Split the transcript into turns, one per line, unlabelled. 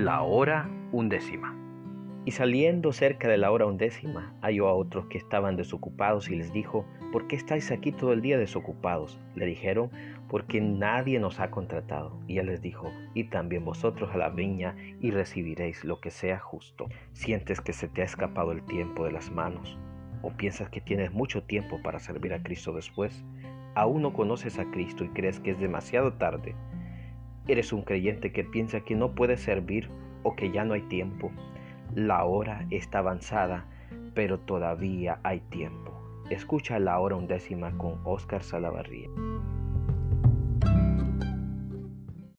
La hora undécima.
Y saliendo cerca de la hora undécima, halló a otros que estaban desocupados y les dijo, ¿por qué estáis aquí todo el día desocupados? Le dijeron, porque nadie nos ha contratado. Y él les dijo, y también vosotros a la viña y recibiréis lo que sea justo. ¿Sientes que se te ha escapado el tiempo de las manos? ¿O piensas que tienes mucho tiempo para servir a Cristo después? ¿Aún no conoces a Cristo y crees que es demasiado tarde? ¿Eres un creyente que piensa que no puede servir o que ya no hay tiempo? La hora está avanzada, pero todavía hay tiempo. Escucha la hora undécima con Oscar Salavarría.